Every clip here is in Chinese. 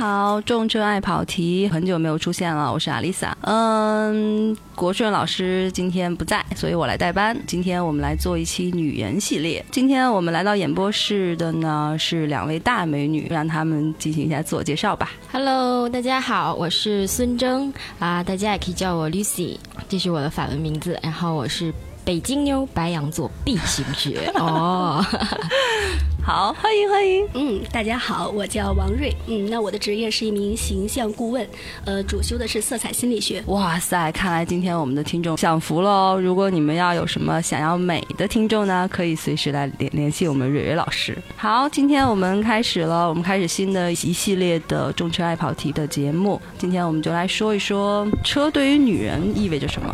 好，重车爱跑题，很久没有出现了，我是阿丽萨。嗯，国顺老师今天不在，所以我来代班。今天我们来做一期女人系列。今天我们来到演播室的呢是两位大美女，让她们进行一下自我介绍吧。Hello，大家好，我是孙铮啊，大家也可以叫我 Lucy，这是我的法文名字。然后我是北京妞，白羊座 B 型血哦。好，欢迎欢迎。嗯，大家好，我叫王瑞。嗯，那我的职业是一名形象顾问，呃，主修的是色彩心理学。哇塞，看来今天我们的听众享福喽！如果你们要有什么想要美的听众呢，可以随时来联联系我们蕊蕊老师。好，今天我们开始了，我们开始新的一系列的重车爱跑题的节目。今天我们就来说一说车对于女人意味着什么。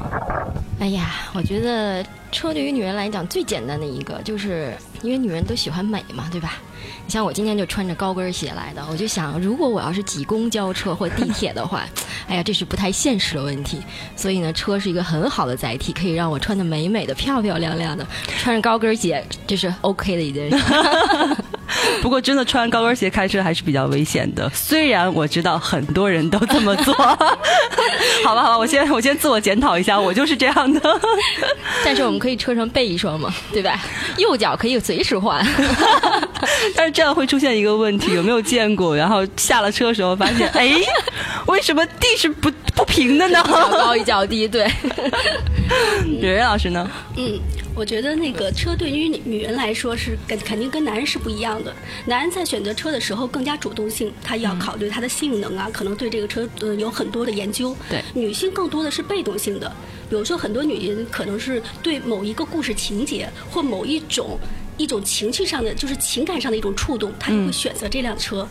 哎呀，我觉得车对于女人来讲最简单的一个，就是因为女人都喜欢美嘛，对吧？你像我今天就穿着高跟鞋来的，我就想，如果我要是挤公交车或地铁的话，哎呀，这是不太现实的问题。所以呢，车是一个很好的载体，可以让我穿的美美的、漂漂亮亮的，穿着高跟鞋这是 OK 的一件事。不过，真的穿高跟鞋开车还是比较危险的。虽然我知道很多人都这么做，好吧，好吧，我先我先自我检讨一下，我就是这样的。但是我们可以车上备一双嘛，对吧？右脚可以随时换。但是这样会出现一个问题，有没有见过？然后下了车的时候发现，哎，为什么地是不不平的呢？一脚高一脚低，对。蕊蕊老师呢？嗯，我觉得那个车对于女人来说是跟肯定跟男人是不一样的。男人在选择车的时候更加主动性，他要考虑它的性能啊，可能对这个车呃有很多的研究。对，女性更多的是被动性的，比如说很多女人可能是对某一个故事情节或某一种。一种情绪上的，就是情感上的一种触动，他就会选择这辆车。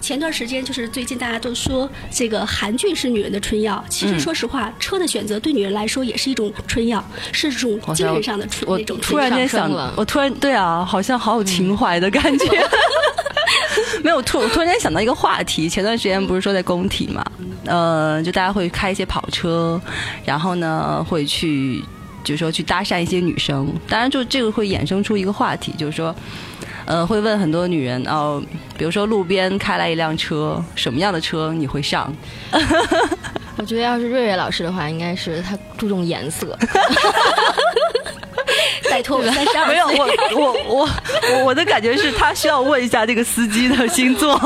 前段时间就是最近大家都说这个韩剧是女人的春药，其实说实话，车的选择对女人来说也是一种春药，是种精神上的那种突然间想了，我突然对啊，好像好有情怀的感觉。没有突，突然间想到一个话题，前段时间不是说在工体嘛，呃，就大家会开一些跑车，然后呢会去。就是说去搭讪一些女生，当然就这个会衍生出一个话题，就是说，呃，会问很多女人哦，比如说路边开来一辆车，什么样的车你会上？我觉得要是瑞瑞老师的话，应该是他注重颜色。拜托我三十二没有，我我我我我的感觉是他需要问一下这个司机的星座。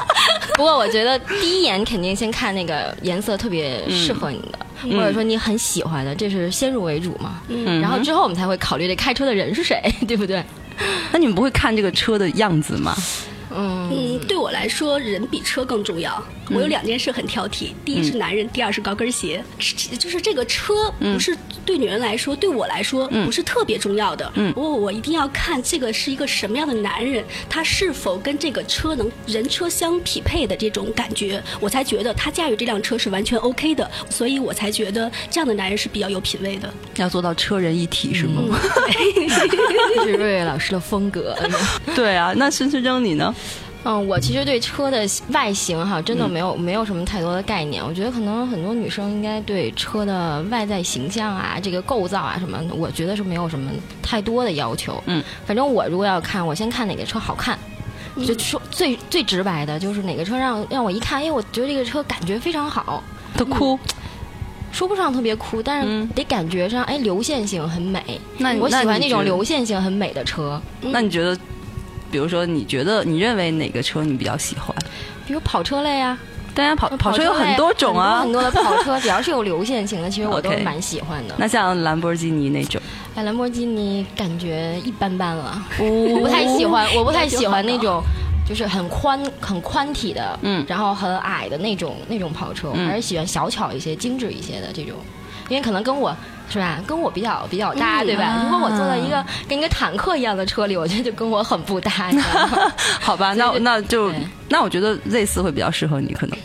不过我觉得第一眼肯定先看那个颜色特别适合你的，嗯或者说你很喜欢的，这是先入为主嘛。嗯然后之后我们才会考虑这开车的人是谁，对不对？那你们不会看这个车的样子吗？嗯，嗯，对我来说，人比车更重要。我有两件事很挑剔，第一是男人，第二是高跟鞋。就是这个车不是对女人来说，对我来说不是特别重要的。嗯，我我一定要看这个是一个什么样的男人，他是否跟这个车能人车相匹配的这种感觉，我才觉得他驾驭这辆车是完全 OK 的。所以我才觉得这样的男人是比较有品位的。要做到车人一体是吗？这 是瑞瑞老师的风格。对啊，那孙思铮你呢？嗯，我其实对车的外形哈，真的没有、没有什么太多的概念。我觉得可能很多女生应该对车的外在形象啊、这个构造啊什么，我觉得是没有什么太多的要求。嗯，反正我如果要看，我先看哪个车好看。就说最最直白的，就是哪个车让让我一看，哎，我觉得这个车感觉非常好，都哭。说不上特别酷，但是嗯得感觉上，哎，流线型很美。那你我喜欢那种流线型很美的车，那你觉得，比如说你觉得你认为哪个车你比较喜欢？比如跑车类啊，当然跑跑车有很多种啊。很。多很多的跑车，只要是有流线型的，其实我都蛮喜欢的。那像兰博基尼那种，哎，兰博基尼感觉一般般了，我不太喜欢，我不太喜欢那种。就是很宽、很宽体的，嗯。然后很矮的那种那种跑车，我嗯还是喜欢小巧一些、精致一些的这种，因为可能跟我是吧，跟我比较比较搭，嗯对吧？啊如果我坐在一个跟一个坦克一样的车里，我觉得就跟我很不搭。好吧，那那就那我觉得 Z 四会比较适合你，可能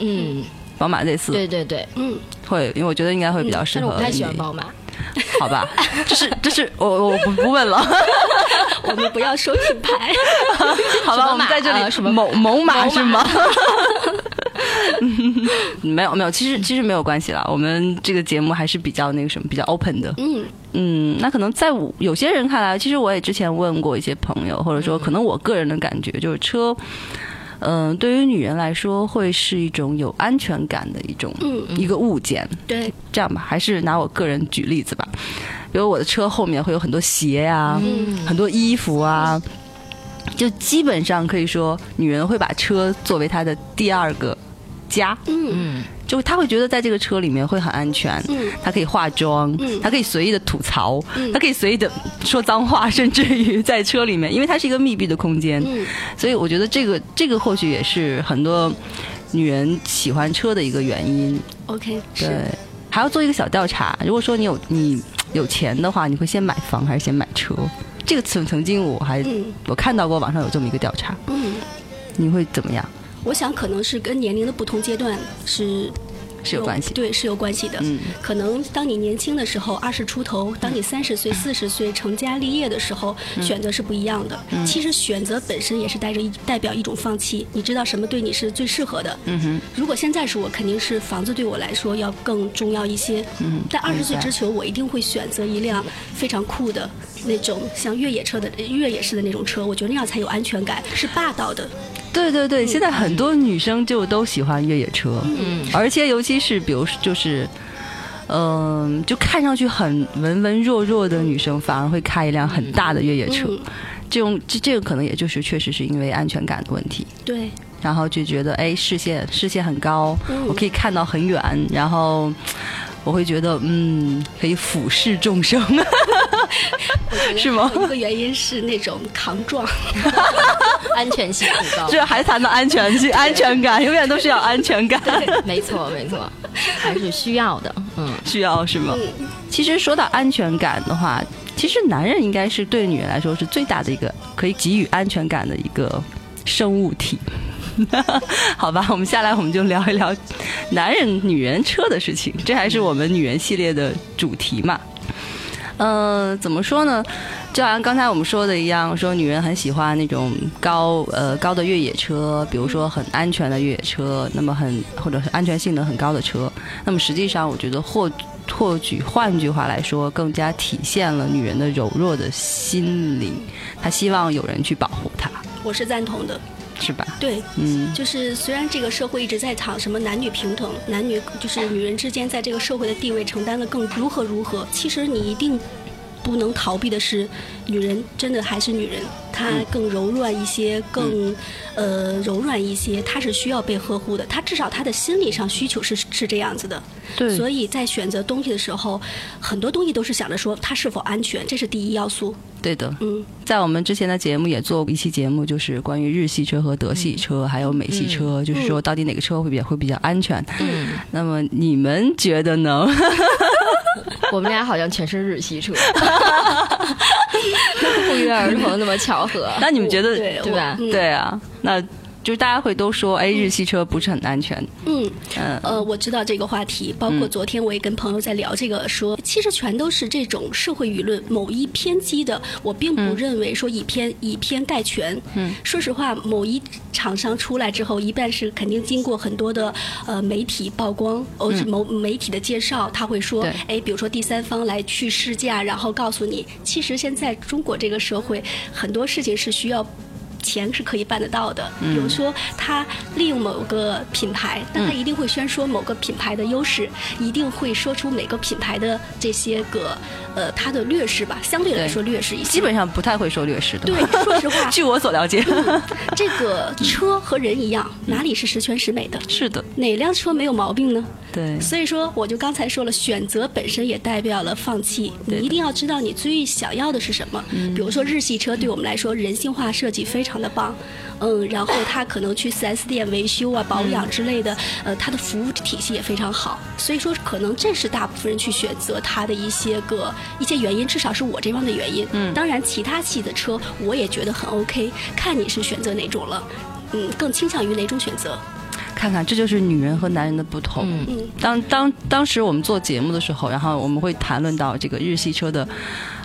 嗯，宝马 Z 四对对对，嗯，会，因为我觉得应该会比较适合你。但是我不太喜欢宝马。好吧，这是 这是我我不不问了，我们不要说品牌。好吧，我们在这里呃什么某某马是吗？嗯 没有没有，其实其实没有关系啦。我们这个节目还是比较那个什么，比较 open 的。嗯嗯，那可能在我有些人看来，其实我也之前问过一些朋友，或者说可能我个人的感觉就是车，嗯、对于女人来说，会是一种有安全感的一种、嗯一个物件。对，这样吧，还是拿我个人举例子吧。比如我的车后面会有很多鞋啊，很多衣服啊，就基本上可以说，女人会把车作为她的第二个家。嗯就他会觉得在这个车里面会很安全，嗯他可以化妆，嗯他可以随意的吐槽，嗯他可以随意的说脏话，甚至于在车里面，因为它是一个密闭的空间，嗯所以我觉得这个这个或许也是很多女人喜欢车的一个原因。，OK，对，，还要做一个小调查。如果说你有你有钱的话，你会先买房还是先买车？这个曾曾经我还、嗯我看到过网上有这么一个调查，嗯，你会怎么样？我想可能是跟年龄的不同阶段是是有关系。对，是有关系的。嗯可能当你年轻的时候，二十出头；当你三十岁、四十岁成家立业的时候，嗯选择是不一样的。其实选择本身也是带着一代表一种放弃，你知道什么对你是最适合的。嗯哼，如果现在是我，肯定是房子对我来说要更重要一些。嗯在二十岁之前，我一定会选择一辆非常酷的那种像越野车的越野式的那种车，我觉得那样才有安全感，是霸道的。对对对，现在很多女生就都喜欢越野车，嗯，而且尤其是比如就是。嗯，就看上去很文文弱弱的女生，反而会开一辆很大的越野车。嗯，这种这这个可能也就是确实是因为安全感的问题。对，然后就觉得哎视线视线很高，嗯我可以看到很远，然后我会觉得嗯可以俯视众生，是吗一个原因是那种抗撞。安全性很高。这还谈到安全性、安全感，永远都是要安全感，没错，没错，还是需要的。嗯，需要是吗？嗯其实说到安全感的话，其实男人应该是对女人来说是最大的一个可以给予安全感的一个生物体。好吧，我们下来我们就聊一聊男人、女人车的事情，这还是我们女人系列的主题嘛。呃，怎么说呢？就好像刚才我们说的一样，说女人很喜欢那种高呃高的越野车，比如说很安全的越野车，那么很或者是安全性能很高的车。那么实际上，我觉得或或许换句话来说，更加体现了女人的柔弱的心灵，她希望有人去保护她，我是赞同的。是吧？对，嗯，就是虽然这个社会一直在吵什么男女平等，男女就是女人之间在这个社会的地位承担了更如何如何，其实你一定不能逃避的是，女人真的还是女人，她更柔软一些，更呃柔软一些，她是需要被呵护的，她至少她的心理上需求是是这样子的。对，所以在选择东西的时候，很多东西都是想着说它是否安全，这是第一要素。对的。嗯，在我们之前的节目也做过一期节目，就是关于日系车和德系车，还有美系车，就是说到底哪个车会比较会比较安全。嗯，那么你们觉得呢？我们俩好像全是日系车，不约而同那么巧合。那你们觉得对对吧？对啊，那就是大家会都说，哎，日系车不是很安全。嗯。嗯，呃，我知道这个话题，包括昨天我也跟朋友在聊这个说，其实全都是这种社会舆论某一偏激的。我并不认为说以偏、以偏概全。嗯，说实话，某一厂商出来之后，一半是肯定经过很多的呃媒体曝光，或是某媒体的介绍，他会说对，哎，比如说第三方来去试驾，然后告诉你，其实现在中国这个社会很多事情是需要。钱是可以办得到的，比如说他利用某个品牌，那他一定会宣说某个品牌的优势，一定会说出每个品牌的这些个呃它的劣势吧，相对来说劣势一些。基本上不太会说劣势的。对，说实话，据我所了解，这个车和人一样，哪里是十全十美的？是的，哪辆车没有毛病呢？对，所以说，我就刚才说了，选择本身也代表了放弃。你一定要知道你最想要的是什么。比如说日系车，对我们来说人性化设计非常的棒，嗯，然后它可能去 4S 店维修啊、保养之类的，呃，它的服务体系也非常好。所以说，可能这是大部分人去选择它的一些个一些原因，至少是我这方的原因。嗯，当然其他系的车我也觉得很 OK，看你是选择哪种了。嗯，更倾向于哪种选择？看看这就是女人和男人的不同。当当当时我们做节目的时候，然后我们会谈论到这个日系车的，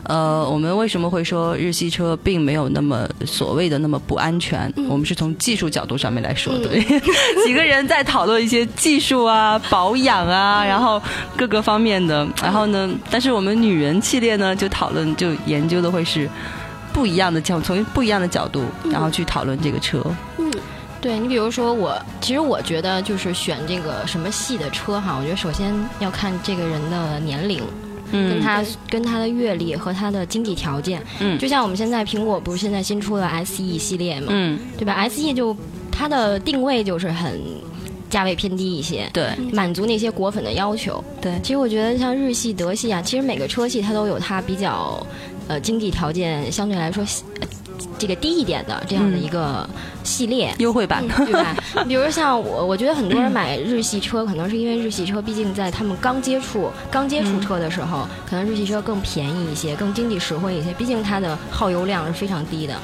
呃，我们为什么会说日系车并没有那么所谓的那么不安全？我们是从技术角度上面来说的，几个人在讨论一些技术啊、保养啊，然后各个方面的。然后呢，但是我们女人系列呢，就讨论就研究的会是不一样的角，从不一样的角度，然后去讨论这个车。嗯。对你比如说我，其实我觉得就是选这个什么系的车哈，我觉得首先要看这个人的年龄。跟他跟他的阅历和他的经济条件，嗯，就像我们现在苹果不是现在新出了 SE 系列嘛，嗯，对吧？SE 就它的定位就是很价位偏低一些，对，满足那些果粉的要求，对。其实我觉得像日系、德系啊，其实每个车系它都有它比较呃经济条件相对来说。这个低一点的这样的一个系列优惠版，对吧？比如像我，我觉得很多人买日系车，可能是因为日系车毕竟在他们刚接触、刚接触车的时候，可能日系车更便宜一些，更经济实惠一些。毕竟它的耗油量是非常低的。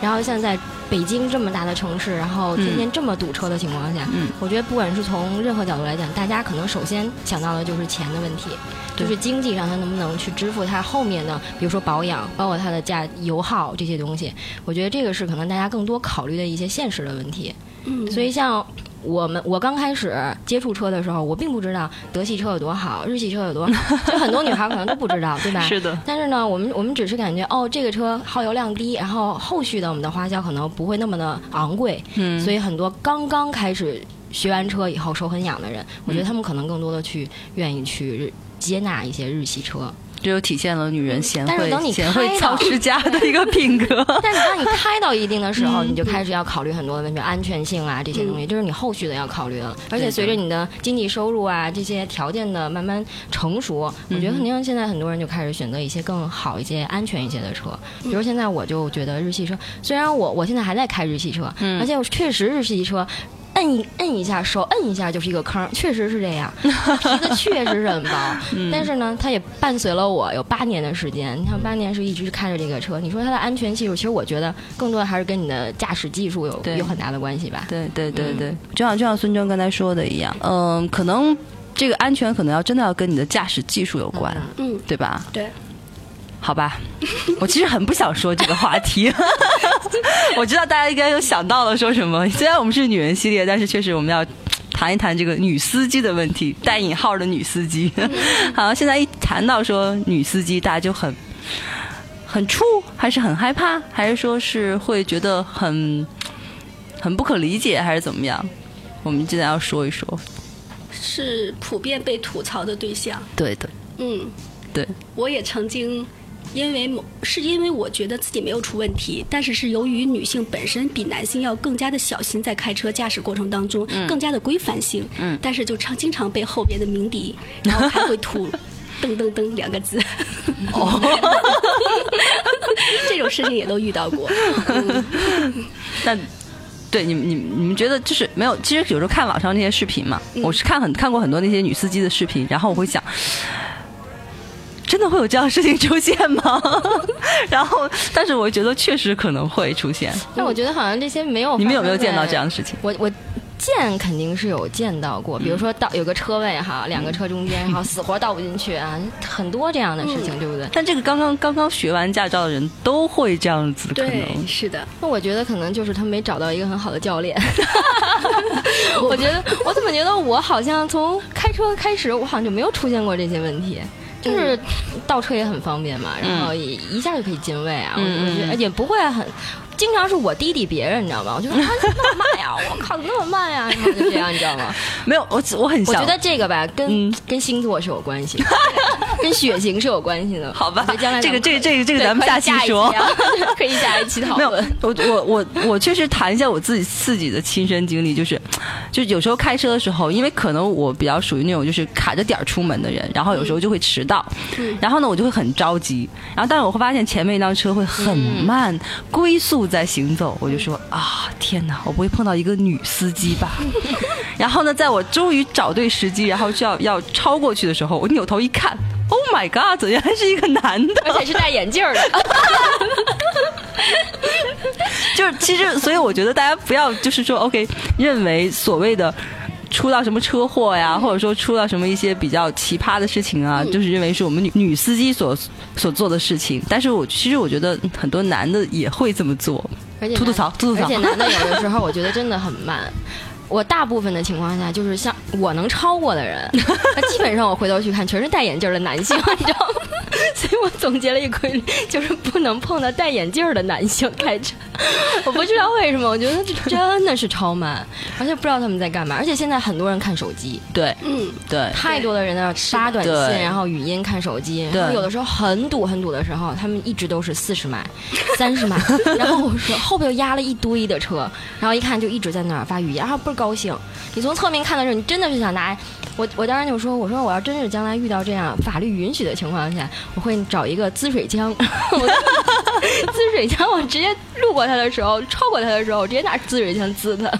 然后现在北京这么大的城市，然后天天这么堵车的情况下，我觉得不管是从任何角度来讲，大家可能首先想到的就是钱的问题，就是经济上他能不能去支付他后面的，比如说保养，包括它的价油耗这些东西。我觉得这个是可能大家更多考虑的一些现实的问题。嗯，所以像。我们我刚开始接触车的时候，我并不知道德系车有多好，日系车有多好，就很多女孩可能都不知道，对吧？是的。但是呢，我们我们只是感觉哦，这个车耗油量低，然后后续的我们的花销可能不会那么的昂贵，嗯。所以很多刚刚开始学完车以后手很痒的人，我觉得他们可能更多的去愿意去接纳一些日系车。这就体现了女人贤惠、贤惠操持家的一个 品格。但是当你开到一定的时候，你就开始要考虑很多的问题，安全性啊这些东西，就是你后续的要考虑的。而且随着你的经济收入啊这些条件的慢慢成熟，我觉得肯定现在很多人就开始选择一些更好一些、安全一些的车。比如现在我就觉得日系车，虽然我我现在还在开日系车，而且确实日系车。摁一摁一下，手摁一下就是一个坑，确实是这样。皮子确实是很薄，但是呢，它也伴随了我有八年的时间。你看，八年是一直开着这个车。你说它的安全系数，其实我觉得更多的还是跟你的驾驶技术有有很大的关系吧。对对对对，就像就像孙娟刚才说的一样，嗯，可能这个安全可能要真的要跟你的驾驶技术有关，嗯，对吧？对。好吧，我其实很不想说这个话题。我知道大家应该都想到了说什么。虽然我们是女人系列，但是确实我们要谈一谈这个女司机的问题，带引号的女司机。好，现在一谈到说女司机，大家就很很怵，还是很害怕，还是说是会觉得很很不可理解，还是怎么样？我们现在要说一说，是普遍被吐槽的对象。对的，嗯，对，我也曾经。因为某是因为我觉得自己没有出问题，但是是由于女性本身比男性要更加的小心，在开车驾驶过程当中更加的规范性，嗯，但是就常经常被后边的鸣笛，然后还会吐“噔噔噔”两个字，哦，这种事情也都遇到过。但对你们，你你们觉得就是没有？其实有时候看网上那些视频嘛，我是看很看过很多那些女司机的视频，然后我会想。真的会有这样的事情出现吗？然后，但是我觉得确实可能会出现。但我觉得好像这些没有。你们有没有见到这样的事情？我我见肯定是有见到过，比如说倒有个车位哈，两个车中间，然后死活倒不进去啊，很多这样的事情，对不对？但这个刚刚刚刚学完驾照的人都会这样子，可能是的。那我觉得可能就是他没找到一个很好的教练。我觉得我怎么觉得我好像从开车开始，我好像就没有出现过这些问题。就是倒车也很方便嘛，然后一下就可以进位啊，我觉得也不会很。经常是我滴滴别人，你知道吗？我就说他怎么那么慢呀？我靠，怎么那么慢呀？然后就这样，你知道吗？没有，我我很。我觉得这个吧，跟跟星座是有关系，跟血型是有关系的。好吧，这个这个这个这个咱们下期说，可以下一期讨论。没有，我我我我确实谈一下我自己自己的亲身经历，就是，就有时候开车的时候，因为可能我比较属于那种就是卡着点儿出门的人，然后有时候就会迟到，然后呢我就会很着急，然后但是我会发现前面一辆车会很慢，龟速。在行走，我就说啊，天哪，我不会碰到一个女司机吧？然后呢，在我终于找对时机，然后就要要超过去的时候，我扭头一看，Oh my God，原来是一个男的，而且是戴眼镜的。就是其实，所以我觉得大家不要就是说，OK，认为所谓的。出到什么车祸呀，或者说出到什么一些比较奇葩的事情啊，就是认为是我们女女司机所所做的事情。但是我其实我觉得很多男的也会这么做，吐吐槽，吐吐槽。而且男的有的时候 我觉得真的很慢。我大部分的情况下就是像我能超过的人，基本上我回头去看全是戴眼镜的男性，你知道吗？所以我总结了一规律，就是不能碰到戴眼镜的男性开车。我不知道为什么，我觉得这真的是超慢，而且不知道他们在干嘛。而且现在很多人看手机，对，嗯，对，太多的人在那发短信，然后语音看手机。然后，有的时候很堵很堵的时候，他们一直都是四十迈、三十迈。然后我说后边又压了一堆的车，然后一看就一直在那儿发语音，然后倍儿高兴。你从侧面看的时候，你真的是想拿。我我当时就说，我说我要真是将来遇到这样法律允许的情况下，我会找一个滋水枪，滋水枪，我直接路过他的时候，超过他的时候，我直接拿滋水枪滋他。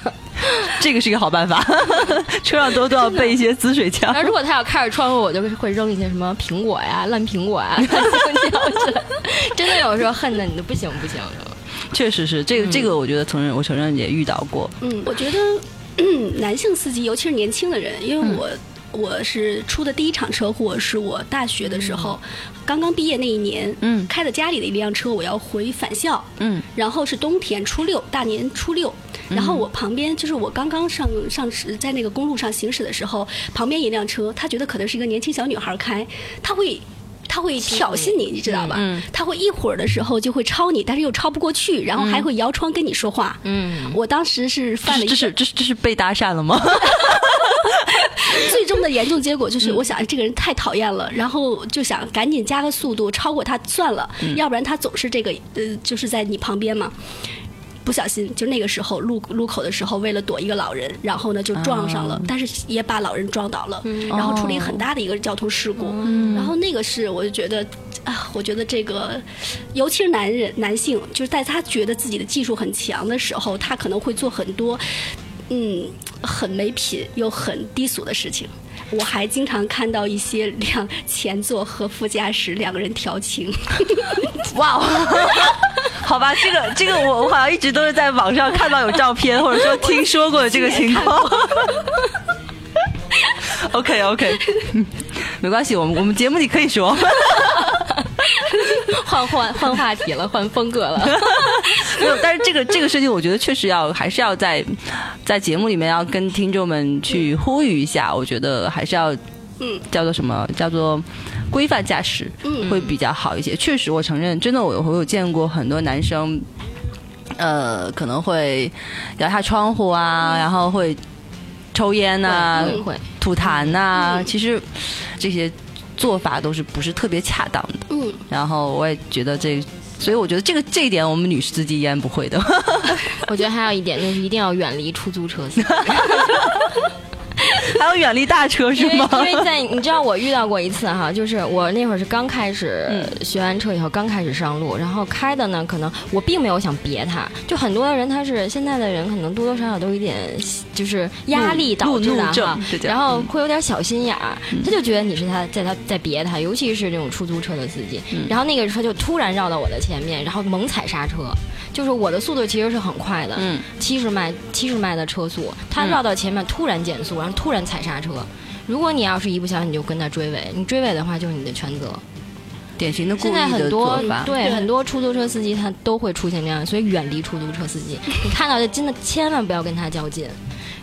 这个是一个好办法，车上都都要备一些滋水枪。然后如果他要开着窗户，我就会扔一些什么苹果呀、烂苹果呀，真的有时候恨的你都不行不行的。确实是这个这个，我觉得承认我承认也遇到过。嗯，我觉得。嗯，男性司机，尤其是年轻的人，因为我我是出的第一场车祸，是我大学的时候，刚刚毕业那一年，嗯，开的家里的一辆车，我要回返校，嗯，然后是冬天初六，大年初六，然后我旁边就是我刚刚上上在那个公路上行驶的时候，旁边一辆车，他觉得可能是一个年轻小女孩开，他会。他会挑衅你，你知道吧？嗯，他会一会儿的时候就会超你，但是又超不过去，然后还会摇窗跟你说话。嗯，我当时是犯了一，这是这是这是被搭讪了吗？最终的严重结果就是，我想这个人太讨厌了，然后就想赶紧加个速度超过他算了，要不然他总是这个呃，就是在你旁边嘛。不小心，就那个时候路路口的时候，为了躲一个老人，然后呢就撞上了，但是也把老人撞倒了，然后出了一个很大的一个交通事故。然后那个是，我就觉得啊，我觉得这个，尤其是男人男性，就是在他觉得自己的技术很强的时候，他可能会做很多嗯很没品又很低俗的事情。我还经常看到一些两前座和副驾驶两个人调情。哇！好吧，这个这个我我好像一直都是在网上看到有照片，或者说听说过的这个情况。OK OK，没关系，我们我们节目里可以说。换换换话题了，换风格了。没有，但是这个这个事情，我觉得确实要还是要在在节目里面要跟听众们去呼吁一下。我觉得还是要，嗯，叫做什么？叫做。规范驾驶会比较好一些。确实，我承认，真的，我我有见过很多男生，呃，可能会摇下窗户啊，然后会抽烟呐，吐痰呐。其实这些做法都是不是特别恰当的。嗯。然后我也觉得这，所以我觉得这个这一点，我们女司机依然不会的。我觉得还有一点就是一定要远离出租车司机。还要远离大车是吗？因为在你知道我遇到过一次哈，就是我那会儿是刚开始学完车以后刚开始上路，然后开的呢，可能我并没有想别他，就很多人他是现在的人可能多多少少都有点就是压力导致的哈，然后会有点小心眼儿，他就觉得你是他在他在别他，尤其是这种出租车的司机，然后那个车就突然绕到我的前面，然后猛踩刹车。就是我的速度其实是很快的，嗯，七十迈七十迈的车速，他绕到前面突然减速，然后突然踩刹车。如果你要是一不小心你就跟他追尾，你追尾的话就是你的全责。典型的现在很多对很多出租车司机他都会出现这样，所以远离出租车司机。你看到的真的千万不要跟他较劲。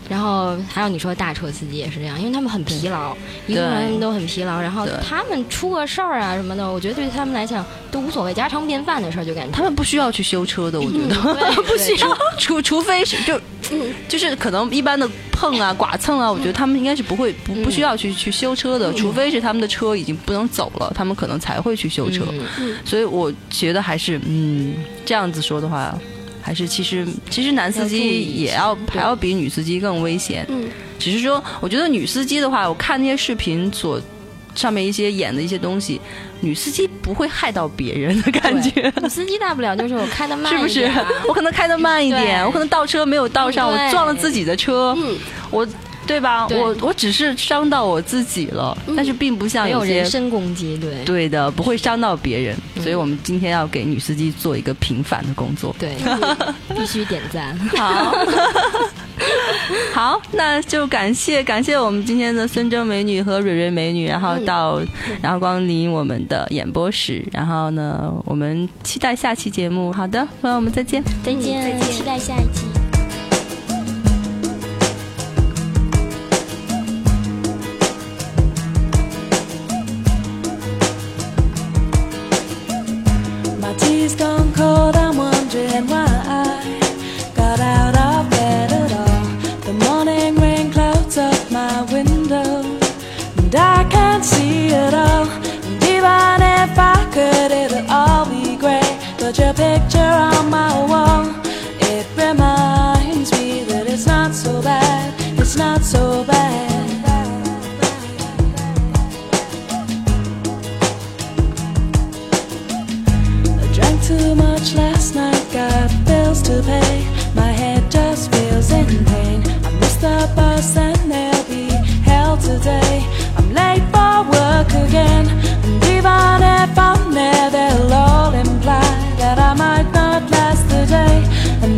然后还有你说大车司机也是这样，因为他们很疲劳，一个人都很疲劳。然后他们出个事儿啊什么的，我觉得对他们来讲都无所谓，家常便饭的事儿就感觉。他们不需要去修车的，我觉得 不需要，除除非是就嗯就是可能一般的碰啊、剐蹭啊，我觉得他们应该是不会不不需要去去修车的，除非是他们的车已经不能走了，他们可能才会去修车。所以我觉得还是嗯这样子说的话。还是其实其实男司机也要还要比女司机更危险，嗯，只是说我觉得女司机的话，我看那些视频所上面一些演的一些东西，女司机不会害到别人的感觉。女司机大不了就是我开的慢，是不是？我可能开的慢一点，我可能倒车没有倒上，我撞了自己的车，我。对吧？我我只是伤到我自己了，但是并不像有人身攻击，对对的，不会伤到别人。所以我们今天要给女司机做一个平反的工作，对，必须点赞。好，好，那就感谢感谢我们今天的孙征美女和蕊蕊美女，然后到然后光临我们的演播室，然后呢，我们期待下期节目。好的，朋友们再见，再见，再见，期待下一期。I can't see all. Even if I could, it'd all be But your picture on my wall. It reminds me that it's not so bad. It's not so bad. I drank too much last night, got bills to pay.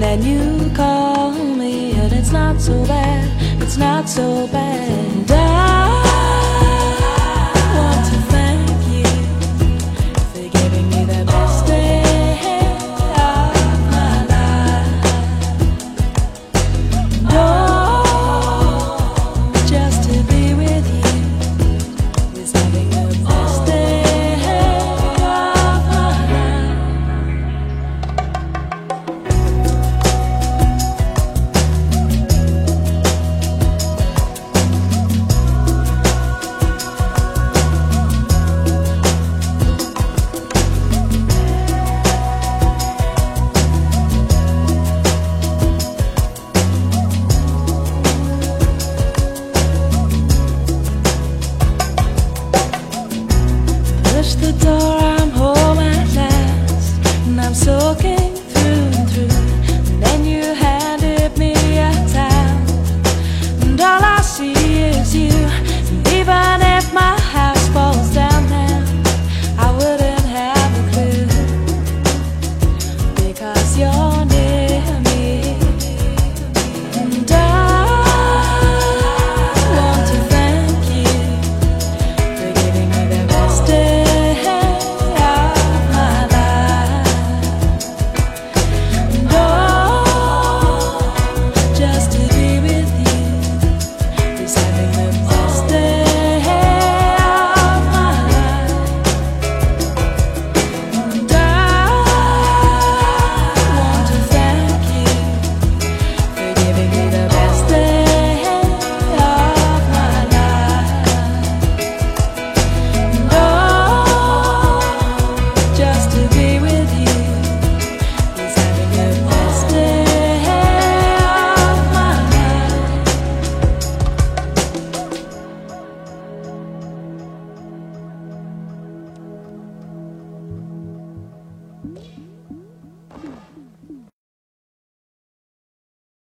then you call me, and it's not so bad, it's not so bad. I